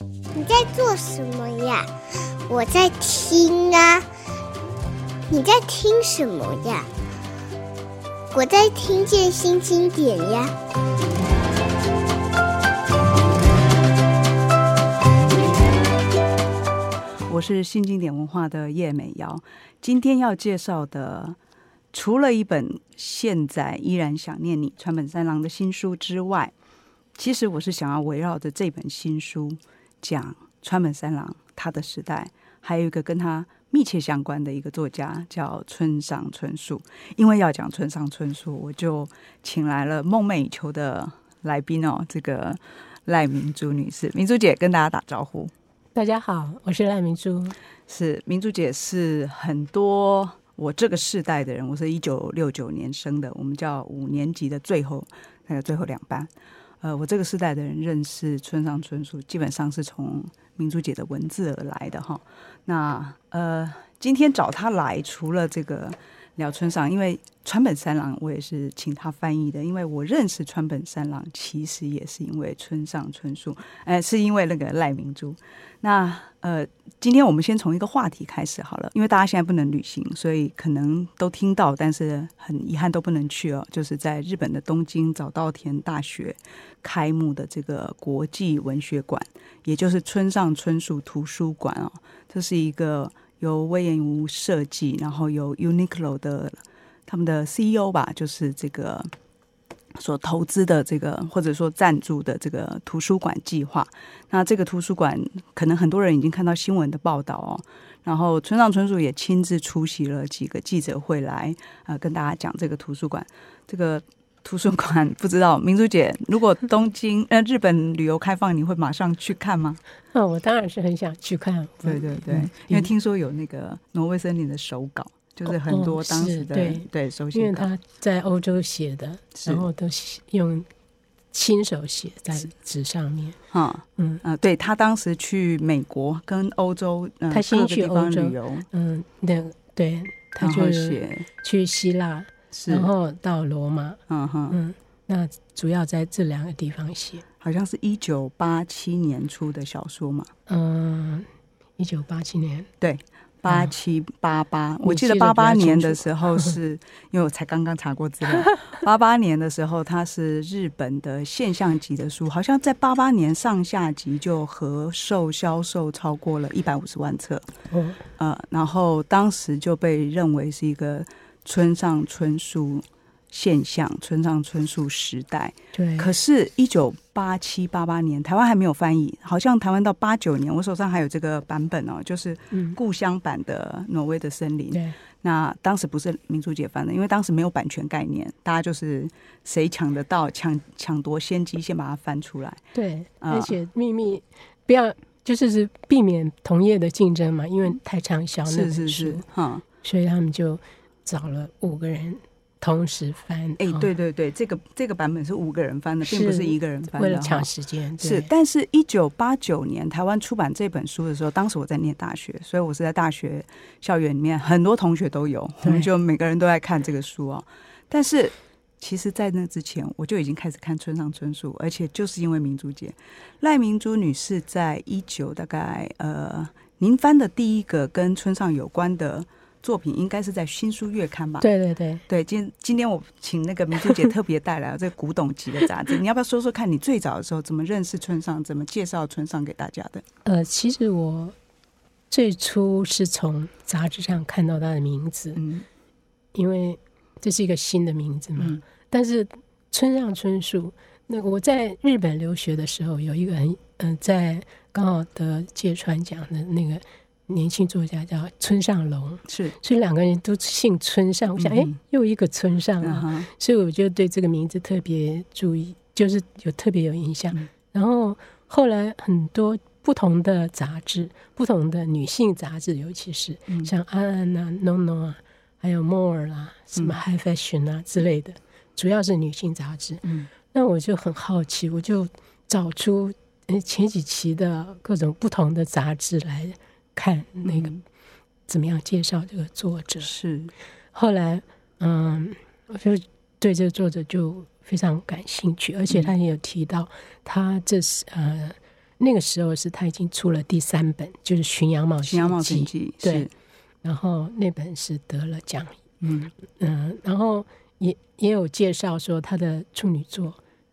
你在做什么呀？我在听啊。你在听什么呀？我在听见新经典呀。我是新经典文化的叶美瑶，今天要介绍的，除了一本现在依然想念你川本三郎的新书之外，其实我是想要围绕着这本新书讲川本三郎他的时代，还有一个跟他密切相关的一个作家叫村上春树。因为要讲村上春树，我就请来了梦寐以求的来宾哦，这个赖明珠女士，明珠姐跟大家打招呼。大家好，我是赖明珠。是明珠姐，是很多我这个世代的人。我是一九六九年生的，我们叫五年级的最后那个最后两班。呃，我这个时代的人认识村上春树，基本上是从明珠姐的文字而来的哈。那呃，今天找他来，除了这个。聊村上，因为川本三郎，我也是请他翻译的。因为我认识川本三郎，其实也是因为村上春树，哎，是因为那个赖明珠。那呃，今天我们先从一个话题开始好了，因为大家现在不能旅行，所以可能都听到，但是很遗憾都不能去哦。就是在日本的东京早稻田大学开幕的这个国际文学馆，也就是村上春树图书馆哦，这是一个。由隈研吾设计，然后由 Uniqlo 的他们的 CEO 吧，就是这个所投资的这个或者说赞助的这个图书馆计划。那这个图书馆可能很多人已经看到新闻的报道哦。然后村上春树也亲自出席了几个记者会来呃跟大家讲这个图书馆这个。图书馆 不知道，明珠姐，如果东京呃日本旅游开放，你会马上去看吗？嗯，我当然是很想去看。对对对，嗯、因为听说有那个《挪威森林》的手稿，就是很多当时的、哦、对。对手写，因为他在欧洲写的，然后都用亲手写在纸上面。啊嗯。啊、呃，对他当时去美国跟欧洲，呃、他先去欧洲旅游，嗯，那对，他就写。去希腊。然后到罗马，嗯哼，嗯，那主要在这两个地方写，好像是一九八七年出的小说嘛，嗯，一九八七年，对，八七八八，我记得八八年的时候是，因为我才刚刚查过资料，八八年的时候它是日本的现象级的书，好像在八八年上下集就合售销售超过了一百五十万册，嗯，呃，然后当时就被认为是一个。村上春树现象，村上春树时代。对。可是，一九八七八八年，台湾还没有翻译，好像台湾到八九年，我手上还有这个版本哦，就是故乡版的《挪威的森林》。对。那当时不是民主解翻的，因为当时没有版权概念，大家就是谁抢得到，抢抢夺先机，先把它翻出来。对。而且秘密不要，就是是避免同业的竞争嘛，因为太畅销。是是是。哈。所以他们就。找了五个人同时翻，哎、欸，对对对，这个这个版本是五个人翻的，并不是一个人翻的。为了抢时间，是。但是，一九八九年台湾出版这本书的时候，当时我在念大学，所以我是在大学校园里面，很多同学都有，我们就每个人都在看这个书哦。但是，其实，在那之前，我就已经开始看村上春树，而且就是因为明珠姐赖明珠女士在一九大概呃，您翻的第一个跟村上有关的。作品应该是在新书月刊吧？对对对对，今今天我请那个明珠姐特别带来了这个古董级的杂志，你要不要说说看你最早的时候怎么认识村上，怎么介绍村上给大家的？呃，其实我最初是从杂志上看到他的名字，嗯，因为这是一个新的名字嘛。嗯、但是村上春树，那个我在日本留学的时候，有一个很嗯、呃，在刚好得芥川奖的那个。年轻作家叫村上隆，是，所以两个人都姓村上。我想，哎、嗯，又一个村上啊，嗯、所以我就对这个名字特别注意，就是有特别有印象。嗯、然后后来很多不同的杂志，不同的女性杂志，尤其是像安安啊、NONO 啊，还有 More 啊、什么 High Fashion 啊之类的，嗯、主要是女性杂志。嗯，那我就很好奇，我就找出前几期的各种不同的杂志来。看那个怎么样介绍这个作者是，后来嗯，我就对这个作者就非常感兴趣，而且他也有提到他这是呃那个时候是他已经出了第三本，就是《巡洋冒险记》。巡洋冒险记，对。然后那本是得了奖。嗯嗯、呃，然后也也有介绍说他的处女作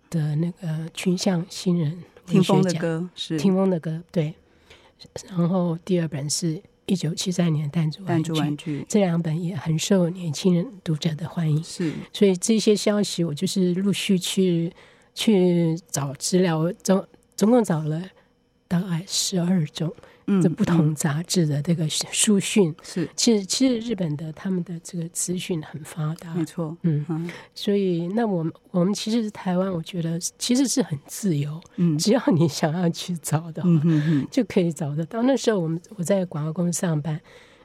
的那个群像新人听风的歌是听风的歌，对。然后第二本是一九七三年弹珠玩具，这两本也很受年轻人读者的欢迎。是，所以这些消息我就是陆续去去找资料，我总总共找了大概十二种。这不同杂志的这个书讯。是，其实其实日本的他们的这个资讯很发达，没错，嗯，嗯，所以那我们我们其实是台湾，我觉得其实是很自由，嗯，只要你想要去找的嗯嗯，就可以找得到。那时候我们我在广告公司上班。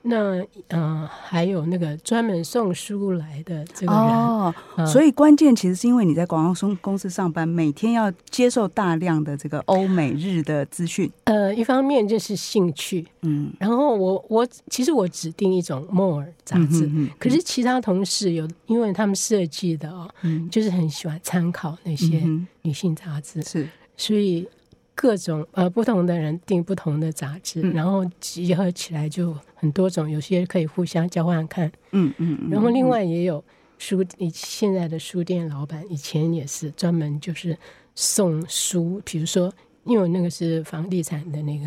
那嗯、呃，还有那个专门送书来的这个人哦，所以关键其实是因为你在广告公司上班，每天要接受大量的这个欧美日的资讯。呃，一方面就是兴趣，嗯，然后我我其实我指定一种 More 杂志，嗯，可是其他同事有，因为他们设计的哦，嗯，就是很喜欢参考那些女性杂志，是，所以。各种呃不同的人订不同的杂志，嗯、然后集合起来就很多种，有些可以互相交换看。嗯嗯，嗯然后另外也有书，你现在的书店老板以前也是专门就是送书，比如说因为那个是房地产的那个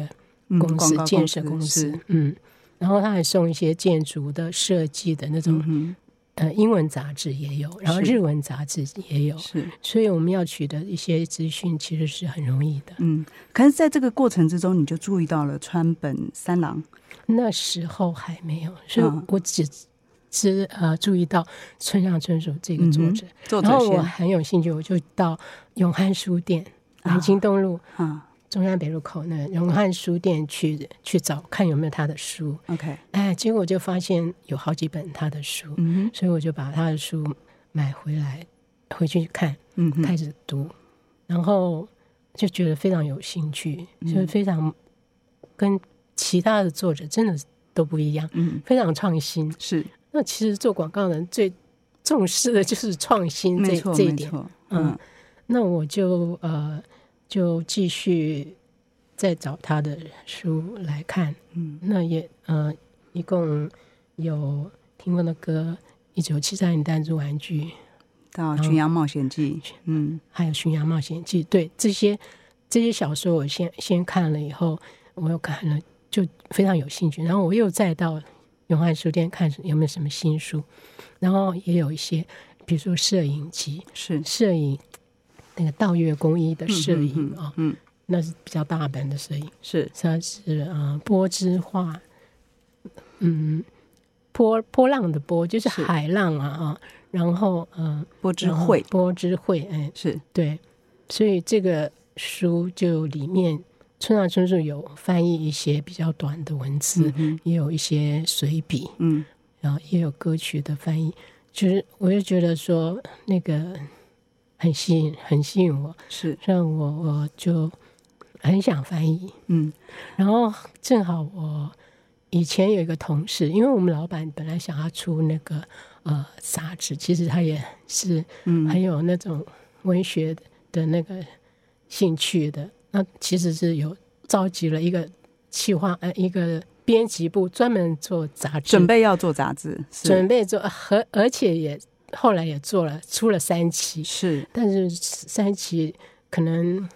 公司、嗯、建设公司，嗯，然后他还送一些建筑的设计的那种。嗯呃，英文杂志也有，然后日文杂志也有，是，所以我们要取得一些资讯，其实是很容易的。嗯，可是在这个过程之中，你就注意到了川本三郎，那时候还没有，所以我只只呃注意到村上春树这个作者，嗯、然后我很有兴趣，我就到永汉书店，南京东路啊。啊中山北路口那永汉书店去去找看有没有他的书，OK，哎，结果就发现有好几本他的书，嗯，所以我就把他的书买回来回去看，嗯，开始读，然后就觉得非常有兴趣，就是非常跟其他的作者真的都不一样，嗯，非常创新，是。那其实做广告人最重视的就是创新这这一点，嗯，那我就呃。就继续再找他的书来看，嗯，那也呃，一共有听过的歌，一九七三年弹珠玩具到《巡洋冒险记》，嗯，还有《巡洋冒险记》，对这些这些小说，我先先看了以后，我又看了，就非常有兴趣。然后我又再到永汉书店看有没有什么新书，然后也有一些，比如说摄影集，是。摄影。那个道月工艺的摄影啊，嗯，那是比较大本的摄影，是。它是啊波之画，嗯，波波浪的波就是海浪啊啊，然后嗯，波之绘，波之绘，哎，是。对，所以这个书就里面村上春树有翻译一些比较短的文字，也有一些随笔，嗯，然后也有歌曲的翻译，就是我就觉得说那个。很吸引，很吸引我，是。让我我就很想翻译，嗯，然后正好我以前有一个同事，因为我们老板本来想要出那个呃杂志，其实他也是很有那种文学的那个兴趣的，嗯、那其实是有召集了一个企划呃一个编辑部专门做杂志，准备要做杂志，准备做和而且也。后来也做了，出了三期，是，但是三期可能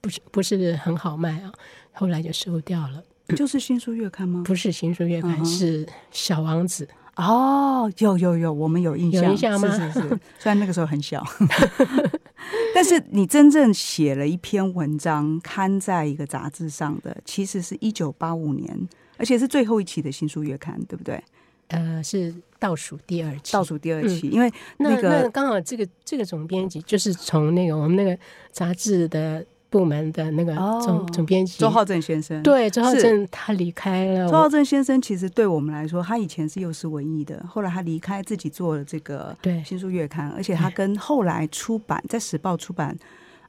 不是不是很好卖啊，后来就收掉了。就是新书月刊吗？不是新书月刊，是小王子。哦，有有有，我们有印象，有印象吗？是是是，虽然那个时候很小，但是你真正写了一篇文章刊在一个杂志上的，其实是一九八五年，而且是最后一期的新书月刊，对不对？呃，是倒数第二期，倒数第二期，嗯、因为那个那刚好这个这个总编辑就是从那个我们那个杂志的部门的那个总、哦、总编辑周浩正先生，对，周浩正他离开了。周浩正先生其实对我们来说，他以前是幼师文艺的，后来他离开自己做了这个对新书月刊，而且他跟后来出版在时报出版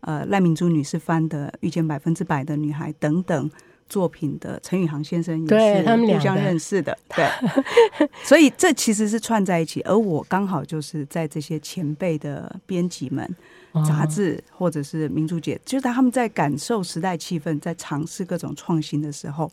呃赖明珠女士翻的《遇见百分之百的女孩》等等。作品的陈宇航先生也是互相认识的，对，所以这其实是串在一起。而我刚好就是在这些前辈的编辑们、杂志或者是民族节，就是他们在感受时代气氛，在尝试各种创新的时候，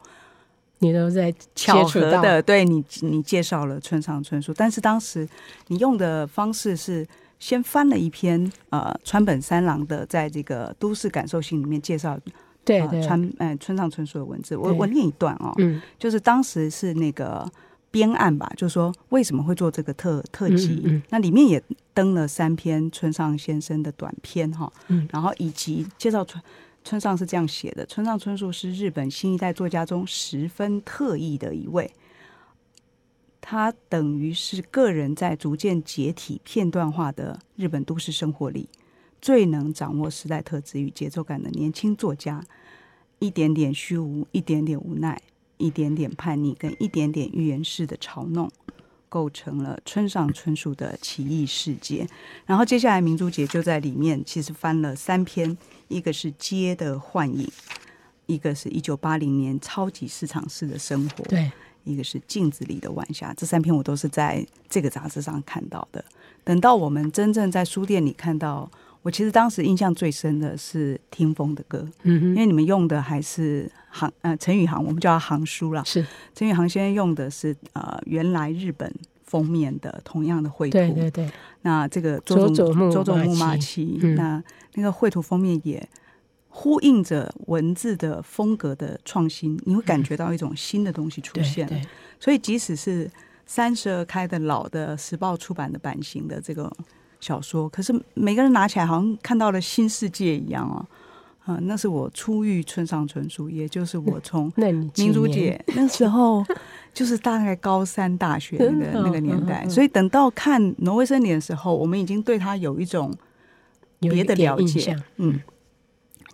你都在巧合的对你，你介绍了村上春树，但是当时你用的方式是先翻了一篇呃川本三郎的在这个都市感受性里面介绍。对，对，川呃、哎、村上春树的文字，我我念一段哦，嗯，就是当时是那个编案吧，就是说为什么会做这个特特辑，嗯嗯、那里面也登了三篇村上先生的短篇哈，嗯，然后以及介绍村村上是这样写的，村上春树是日本新一代作家中十分特异的一位，他等于是个人在逐渐解体片段化的日本都市生活里。最能掌握时代特质与节奏感的年轻作家，一点点虚无，一点点无奈，一点点叛逆，跟一点点预言式的嘲弄，构成了村上春树的奇异世界。然后接下来明珠姐就在里面，其实翻了三篇，一个是《街的幻影》，一个是一九八零年超级市场式的生活，对，一个是镜子里的晚霞。这三篇我都是在这个杂志上看到的。等到我们真正在书店里看到。我其实当时印象最深的是听风的歌，嗯哼，因为你们用的还是行呃陈宇航，我们叫他航书啦。是陈宇航先生用的是呃原来日本封面的同样的绘图，对对对。那这个佐佐木佐佐木马七，那那个绘图封面也呼应着文字的风格的创新，你会感觉到一种新的东西出现了。所以即使是三十二开的老的时报出版的版型的这个。小说，可是每个人拿起来好像看到了新世界一样哦。啊，那是我初遇村上春树，也就是我从民族姐那时候，就是大概高三大学那个那个年代。所以等到看《挪威森林》的时候，我们已经对他有一种别的了解。嗯，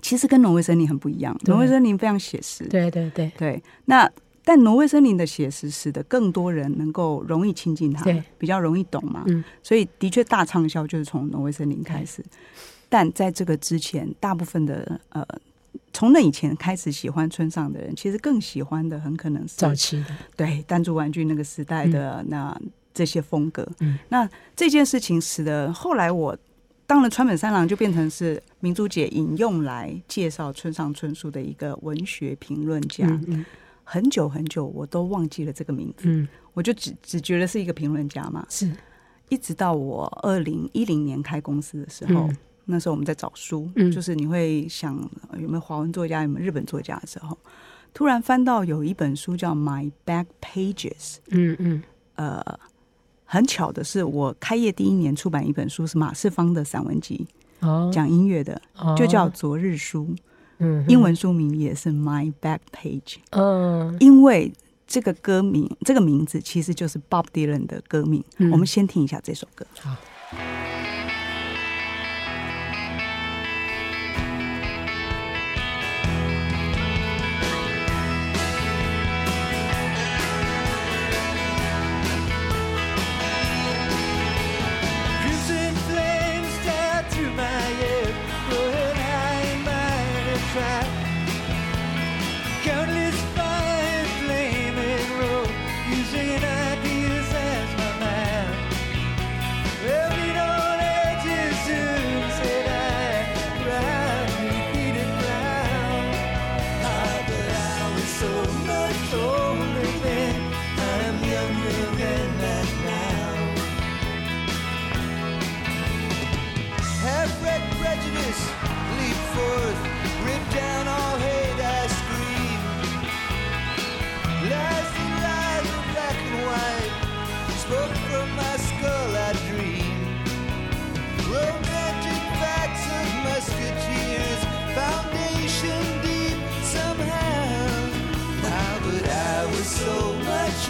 其实跟《挪威森林》很不一样，《挪威森林》非常写实。对对对对，那。但挪威森林的写实使得更多人能够容易亲近它，比较容易懂嘛。嗯、所以的确大畅销就是从挪威森林开始。但在这个之前，大部分的呃，从那以前开始喜欢村上的人，其实更喜欢的很可能是早期的，对弹珠玩具那个时代的、嗯、那这些风格。嗯、那这件事情使得后来我当了川本三郎，就变成是民族姐引用来介绍村上春树的一个文学评论家。嗯嗯很久很久，我都忘记了这个名字。嗯，我就只只觉得是一个评论家嘛。是，一直到我二零一零年开公司的时候，嗯、那时候我们在找书，嗯、就是你会想有没有华文作家，有没有日本作家的时候，突然翻到有一本书叫《My Back Pages》。嗯嗯。呃，很巧的是，我开业第一年出版一本书是马世芳的散文集，哦，讲音乐的，就叫《昨日书》。嗯，英文书名也是 My Back Page。嗯，因为这个歌名，这个名字其实就是 Bob Dylan 的歌名。嗯，我们先听一下这首歌。好。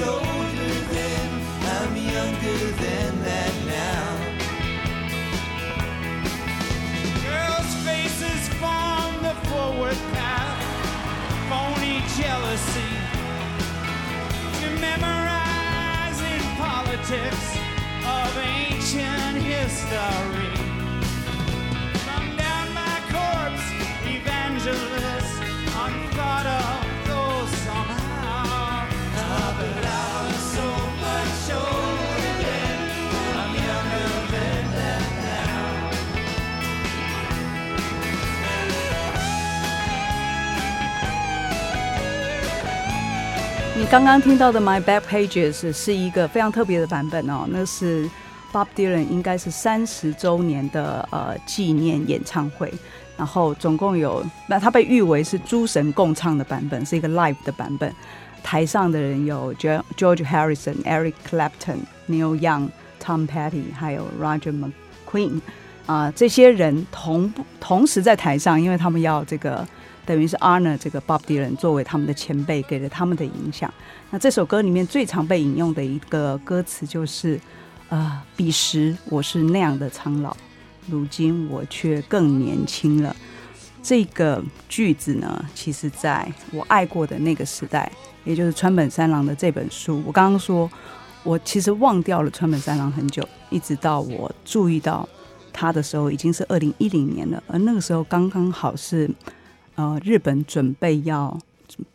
older then, I'm younger than that now. Girls' faces form the forward path, phony jealousy. To memorizing politics of ancient history. Come down my corpse, evangelist, unthought of. 你刚刚听到的《My Back Pages》是一个非常特别的版本哦，那是 Bob Dylan 应该是三十周年的呃纪念演唱会，然后总共有那他被誉为是诸神共唱的版本，是一个 live 的版本。台上的人有 George Harrison、Eric Clapton、Neil Young、Tom Petty，还有 Roger McQueen 啊、这些人同步同时在台上，因为他们要这个。等于是 honor 这个 Bob Dylan 作为他们的前辈，给了他们的影响。那这首歌里面最常被引用的一个歌词就是：啊、彼时我是那样的苍老，如今我却更年轻了。这个句子呢，其实在我爱过的那个时代，也就是川本三郎的这本书。我刚刚说，我其实忘掉了川本三郎很久，一直到我注意到他的时候，已经是二零一零年了。而那个时候刚刚好是。呃，日本准备要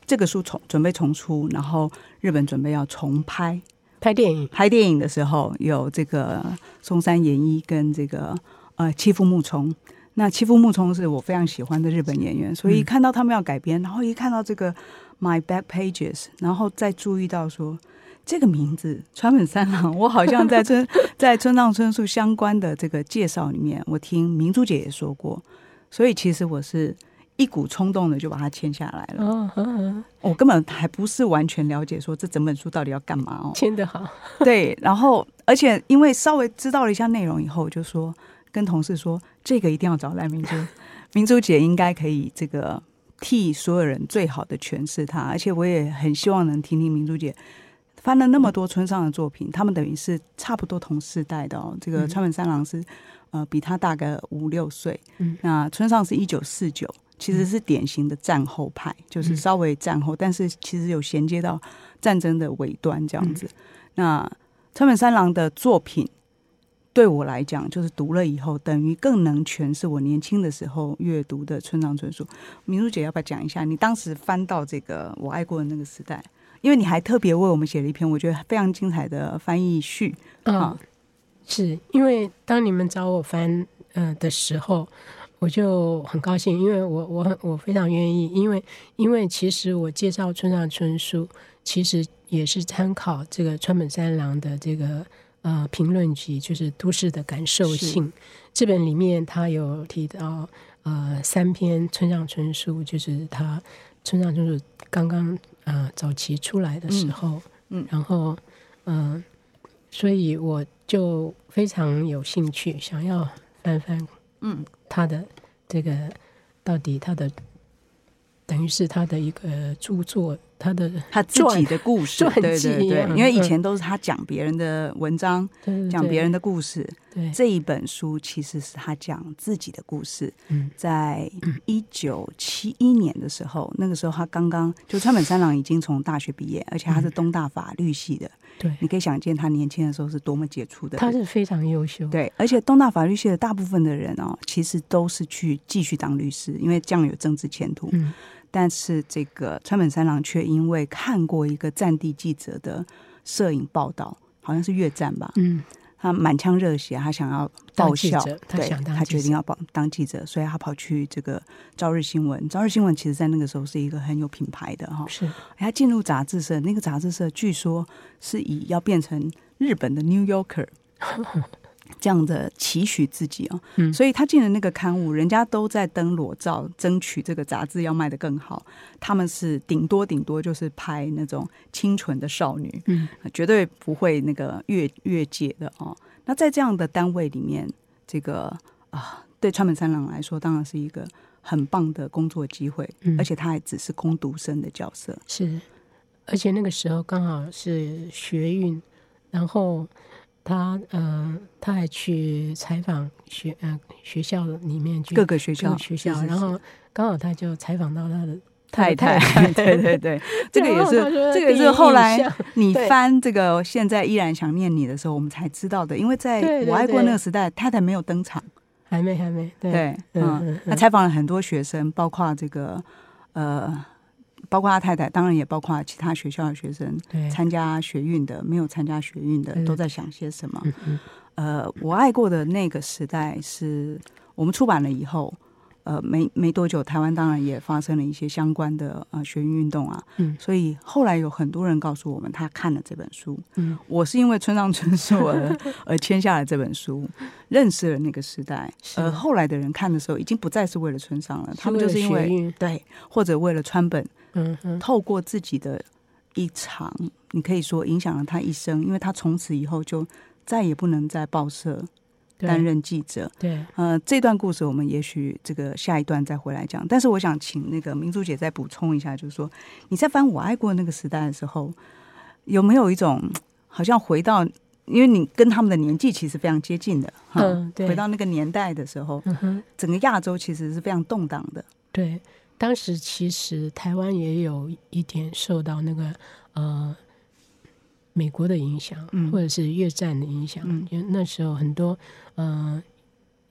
这个书重准备重出，然后日本准备要重拍拍电影。拍电影的时候，有这个松山研一跟这个呃妻夫木聪。那七夫木聪是我非常喜欢的日本演员，所以看到他们要改编，然后一看到这个 My Back Pages，然后再注意到说这个名字川本三郎，我好像在村 在村上春树相关的这个介绍里面，我听明珠姐也说过，所以其实我是。一股冲动的就把它签下来了。哦，嗯，我根本还不是完全了解说这整本书到底要干嘛哦。签的好，对。然后，而且因为稍微知道了一下内容以后，就说跟同事说这个一定要找赖明珠，明珠姐应该可以这个替所有人最好的诠释它。而且我也很希望能听听明珠姐翻了那么多村上的作品，他们等于是差不多同世代的哦。这个川本三郎是呃比他大概五六岁，嗯，那村上是一九四九。其实是典型的战后派，就是稍微战后，但是其实有衔接到战争的尾端这样子。那川本三郎的作品对我来讲，就是读了以后，等于更能诠释我年轻的时候阅读的村上春树。明珠姐要不要讲一下？你当时翻到这个我爱过的那个时代，因为你还特别为我们写了一篇我觉得非常精彩的翻译序。嗯，是因为当你们找我翻呃的时候。我就很高兴，因为我我我非常愿意，因为因为其实我介绍村上春树，其实也是参考这个川本三郎的这个呃评论集，就是《都市的感受性》这本里面，他有提到呃三篇村上春树，就是他村上春树刚刚呃早期出来的时候，嗯，嗯然后嗯、呃，所以我就非常有兴趣，想要翻翻。嗯，他的这个到底他的等于是他的一个著作，他的他自己的故事，对对对，因为以前都是他讲别人的文章，讲别人的故事。对，这一本书其实是他讲自己的故事。在一九七一年的时候，那个时候他刚刚就川本三郎已经从大学毕业，而且他是东大法律系的。对，你可以想见他年轻的时候是多么杰出的。他是非常优秀。对，而且东大法律系的大部分的人哦，其实都是去继续当律师，因为这样有政治前途。嗯。但是这个川本三郎却因为看过一个战地记者的摄影报道，好像是越战吧。嗯。他满腔热血，他想要报效，对，他决定要报当记者，所以他跑去这个《朝日新闻》。《朝日新闻》其实在那个时候是一个很有品牌的哈。是。他进入杂志社，那个杂志社据说是以要变成日本的《New Yorker》这样的期许自己哦。嗯。所以他进了那个刊物，人家都在登裸照，争取这个杂志要卖得更好。他们是顶多顶多就是拍那种清纯的少女，嗯，绝对不会那个越越界的哦。那在这样的单位里面，这个啊，对川本三郎来说，当然是一个很棒的工作机会，嗯，而且他还只是工读生的角色，是，而且那个时候刚好是学运，然后他嗯，他还去采访学嗯学校里面去各个学校学校，然后刚好他就采访到他的。太太，对 对对，这个也是，这个也是后来你翻这个现在依然想念你的时候，我们才知道的。因为在我爱过那个时代，太太没有登场，还没还没。对，嗯，他采访了很多学生，包括这个呃，包括他太太，当然也包括其他学校的学生，参加学运的，没有参加学运的，都在想些什么。呃，我爱过的那个时代是我们出版了以后。呃，没没多久，台湾当然也发生了一些相关的呃学运运动啊。嗯，所以后来有很多人告诉我们，他看了这本书。嗯，我是因为村上春树而而签下了这本书，认识了那个时代。而、呃、后来的人看的时候，已经不再是为了村上了，他们就是因为对，或者为了川本。嗯嗯，透过自己的一场，你可以说影响了他一生，因为他从此以后就再也不能在报社。担任记者，对，呃，这段故事我们也许这个下一段再回来讲。但是我想请那个明珠姐再补充一下，就是说你在翻《我爱过那个时代》的时候，有没有一种好像回到，因为你跟他们的年纪其实非常接近的，嗯，对，回到那个年代的时候，整个亚洲其实是非常动荡的。对，当时其实台湾也有一点受到那个呃。美国的影响，或者是越战的影响，嗯、因为那时候很多，嗯、呃，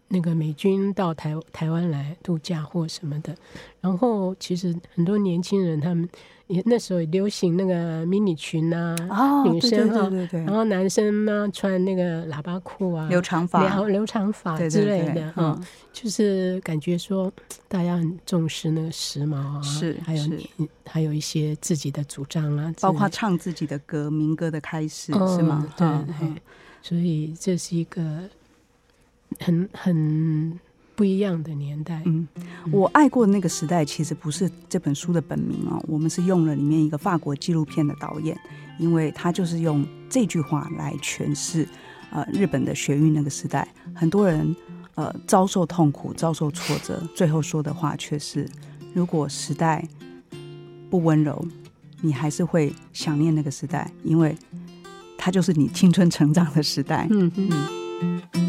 那个美军到台台湾来度假或什么的，然后其实很多年轻人他们。也那时候也流行那个迷你裙啊，哦、女生啊，对对对对，然后男生呢穿那个喇叭裤啊，留长发，留留长发之类的哈，就是感觉说大家很重视那个时髦啊，是，还有还有一些自己的主张啊，包括唱自己的歌，民歌的开始、哦、是吗？对，嗯、所以这是一个很很。不一样的年代。嗯，我爱过的那个时代，其实不是这本书的本名哦。我们是用了里面一个法国纪录片的导演，因为他就是用这句话来诠释呃日本的学运那个时代，很多人呃遭受痛苦、遭受挫折，最后说的话却是：如果时代不温柔，你还是会想念那个时代，因为它就是你青春成长的时代。嗯嗯。